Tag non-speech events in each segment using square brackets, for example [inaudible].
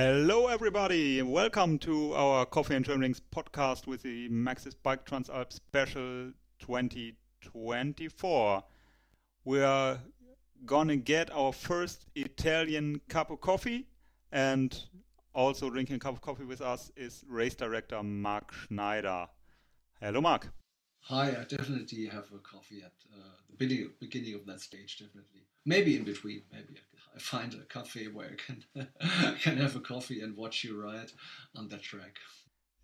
Hello, everybody, welcome to our Coffee and Germanwings podcast with the Maxxis Bike Transalp Special 2024. We are gonna get our first Italian cup of coffee, and also drinking a cup of coffee with us is race director Mark Schneider. Hello, Mark. Hi, I definitely have a coffee at uh, the beginning, beginning of that stage, definitely. Maybe in between, maybe I find a cafe where I can [laughs] can have a coffee and watch you ride on that track.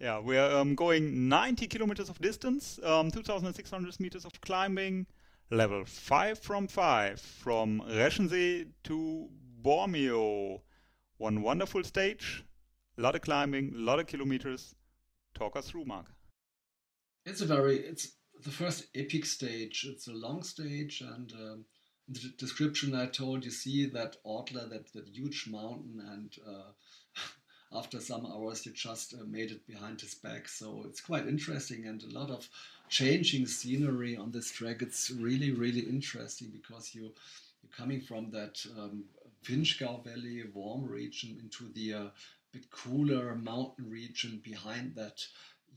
Yeah, we're um, going 90 kilometers of distance, um, 2,600 meters of climbing, level 5 from 5, from Reschensee to Bormio. One wonderful stage, a lot of climbing, a lot of kilometers. Talk us through, Mark. It's a very it's the first epic stage. It's a long stage, and um, the description I told you see that Ortler, that that huge mountain, and uh, [laughs] after some hours you just uh, made it behind his back. So it's quite interesting and a lot of changing scenery on this track. It's really really interesting because you you're coming from that um, Valley warm region into the uh, bit cooler mountain region behind that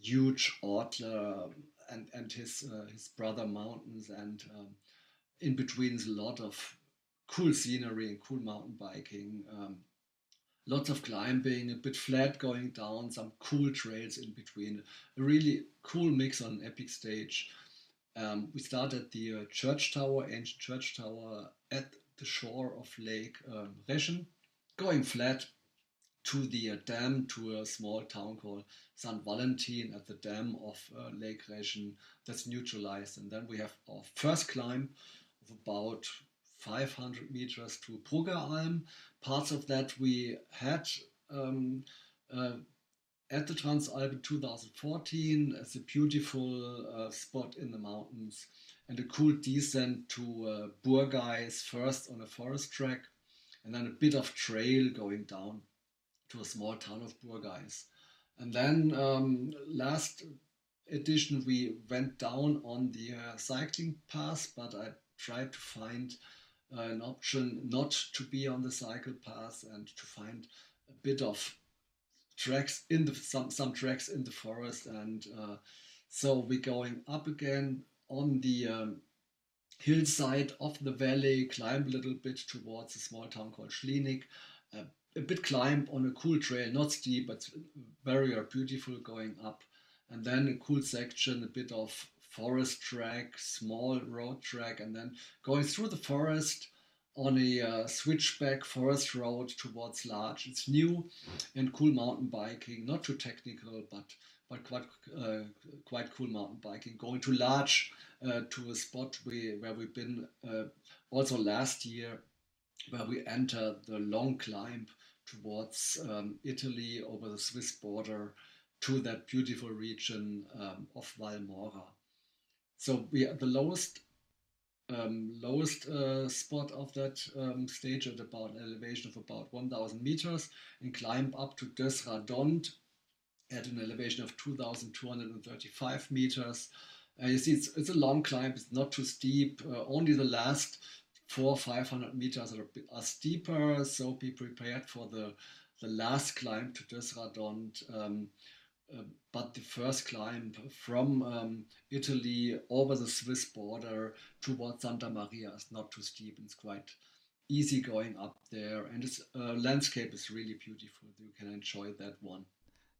huge Ortler and and his uh, his brother mountains and um, in between a lot of cool scenery and cool mountain biking um, lots of climbing a bit flat going down some cool trails in between a really cool mix on an epic stage. Um, we start at the uh, church tower ancient church tower at the shore of lake um, Reschen going flat to the uh, dam to a small town called St. Valentin at the dam of uh, Lake Reschen that's neutralized. And then we have our first climb of about 500 meters to Bruggeralm. Parts of that we had um, uh, at the Transalp in 2014 as a beautiful uh, spot in the mountains and a cool descent to uh, Burgeis first on a forest track and then a bit of trail going down to a small town of Burgeis. And then um, last edition we went down on the uh, cycling path, but I tried to find uh, an option not to be on the cycle path and to find a bit of tracks in the some some tracks in the forest and uh, so we're going up again on the um, hillside of the valley climb a little bit towards a small town called Schlinig a bit climb on a cool trail, not steep, but very beautiful going up. And then a cool section, a bit of forest track, small road track, and then going through the forest on a uh, switchback forest road towards Laatsch. It's new and cool mountain biking, not too technical, but but quite uh, quite cool mountain biking. Going to Laatsch uh, to a spot we, where we've been uh, also last year, where we enter the long climb towards um, Italy over the Swiss border to that beautiful region um, of Valmora. So we are the lowest um, lowest uh, spot of that um, stage at about an elevation of about 1,000 meters and climb up to Döss Radond at an elevation of 2,235 meters. Uh, you see, it's, it's, a long climb, it's not too steep. Uh, only the last four, 500 meters are, are steeper, so be prepared for the, the last climb to Döss Radond. Um, uh, but the first climb from um, Italy over the Swiss border towards Santa Maria is not too steep. It's quite easy going up there, and its uh, landscape is really beautiful. You can enjoy that one.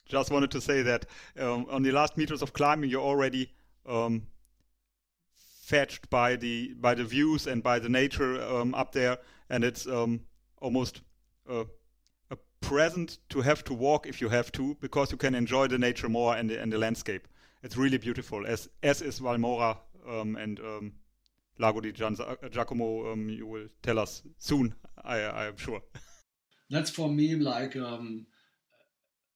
Just wanted to say that um, on the last meters of climbing, you're already um, fetched by the by the views and by the nature um, up there, and it's um, almost a, a present to have to walk if you have to, because you can enjoy the nature more and the, and the landscape. It's really beautiful, as as is Valmora um, and um, Lago di San Giacomo. Um, you will tell us soon, I I am sure. [laughs] That's for me like um,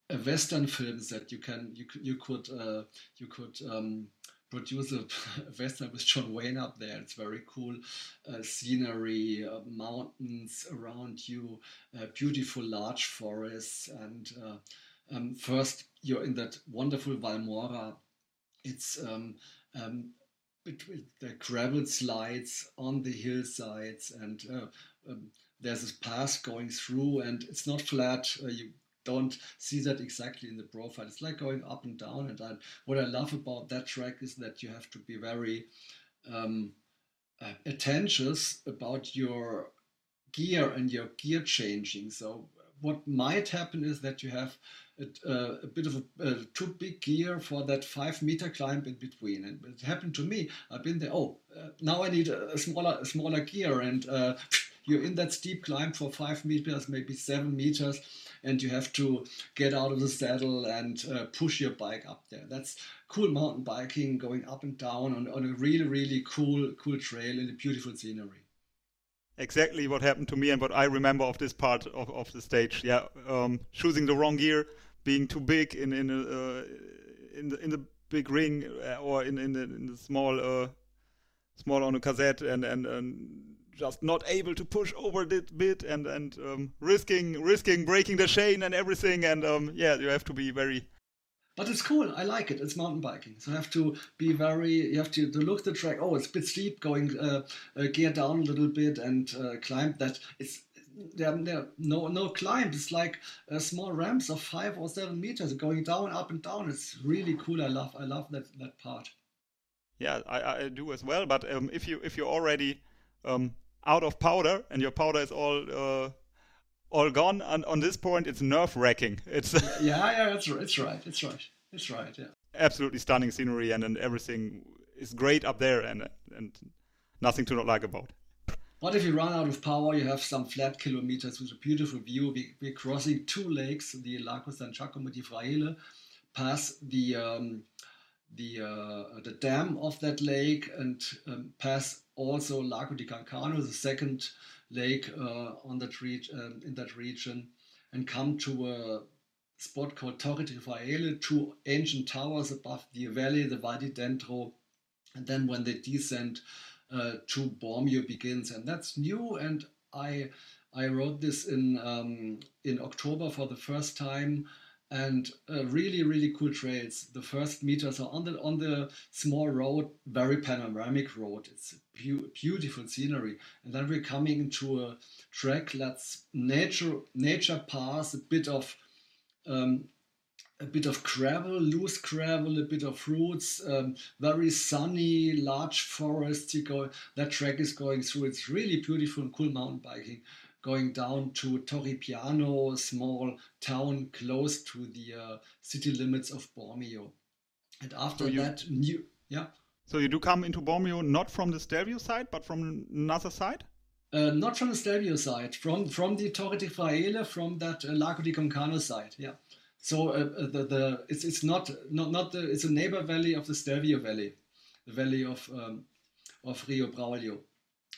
a western film that you can you you could uh, you could um, produce a [laughs] western with John Wayne up there. It's very cool uh, scenery, uh, mountains around you, uh, beautiful large forests, and uh, um, first you're in that wonderful Valmora. It's um, um, between the gravel slides on the hillsides, and uh, um, there's a path going through, and it's not flat. Uh, you don't see that exactly in the profile. It's like going up and down. And I, what I love about that track is that you have to be very um, uh, attentive about your gear and your gear changing. So what might happen is that you have a, uh, a bit of a, too big gear for that five meter climb in between. And it happened to me. I've been there. Oh, uh, now I need a, a, smaller, smaller gear, and uh, [laughs] you're in that steep climb for five meters, maybe seven meters, and you have to get out of the saddle and uh, push your bike up there. That's cool mountain biking, going up and down on, on a really, really cool, cool trail in a beautiful scenery exactly what happened to me and what I remember of this part of, of the stage. Yeah, um, choosing the wrong gear, being too big in in a, uh, in the in the big ring uh, or in in the, in the small uh, small on a cassette and, and and just not able to push over that bit and and um, risking risking breaking the chain and everything and um, yeah you have to be very but it's cool. I like it. It's mountain biking. So you have to be very, you have to, to look the track. Oh, it's a bit steep, going uh, uh, gear down a little bit and uh, climb that. It's there, there no no climb. It's like uh, small ramps of five or seven meters going down, up and down. It's really cool. I love I love that that part. Yeah, I, I do as well. But um, if you if you're already um, out of powder and your powder is all uh, all gone. And on this point, it's nerve wracking. It's [laughs] yeah, yeah, it's right. It's right. It's right. It's right. Yeah. Absolutely stunning scenery, and, and everything is great up there, and and nothing to not like about. But if you run out of power, you have some flat kilometers with a beautiful view. We, we're crossing two lakes, the Lago San Giacomo di Fraele, past the um, the uh, the dam of that lake, and um, pass also Lago di Cancano, the second lake uh, on that re- um, in that region, and come to a spot called Torre di two ancient towers above the valley, the Val di Dentro, and then when they descend uh, to Bormio begins, and that's new. And I I wrote this in um, in October for the first time and uh, really really cool trails. The first meters are on the on the small road very panoramic road. It's be- beautiful scenery. And then we're coming into a track that's nature nature pass a bit of um, a bit of gravel, loose gravel, a bit of roots, um, very sunny, large forest. You go, that track is going through. It's really beautiful and cool mountain biking going down to Torre Piano, a small town close to the uh, city limits of Bormio. And after so you, that, new, yeah. So you do come into Bormio not from the Stelvio side, but from another side? Uh, not from the Stelvio side, from from the Torre di Fraele, from that uh, Lago di Cancano side, yeah. So uh, uh, the, the it's it's not not not the it's a neighbor valley of the Stelvio Valley, the valley of um, of Rio Braulio,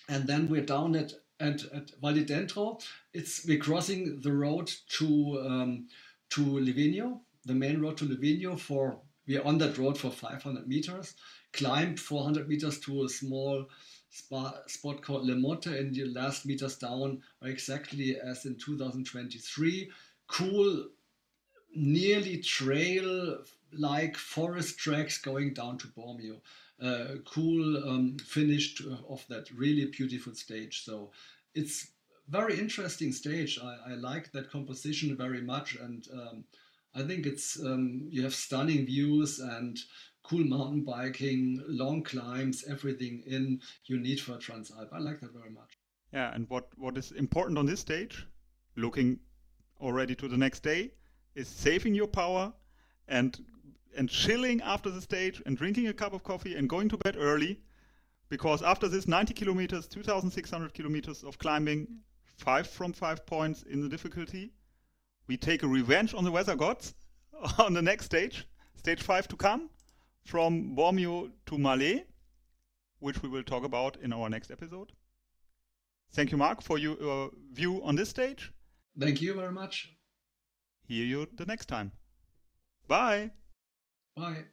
and then we're down at and at Val di Dentro, it's we're crossing the road to um, to Livigno, the main road to Livigno. For we're on that road for 500 meters, climb 400 meters to a small spa, spot called Le Motte, and the last meters down are exactly as in 2023. Cool, nearly trail like forest tracks going down to Bormio. Uh, cool um, finish to, of that really beautiful stage. So it's very interesting stage. I, I like that composition very much, and um, I think it's um, you have stunning views and cool mountain biking, long climbs, everything in you need for Transalp. I like that very much. Yeah, and what what is important on this stage, looking already to the next day, is saving your power and and chilling after the stage and drinking a cup of coffee and going to bed early because after this 90 kilometers, 2,600 kilometers of climbing, five from five points in the difficulty, we take a revenge on the weather gods [laughs] on the next stage, stage five to come, from Bormio to Malé, which we will talk about in our next episode. Thank you, Mark, for your uh, view on this stage. Thank you very much. Hear you the next time. Bye. Bye.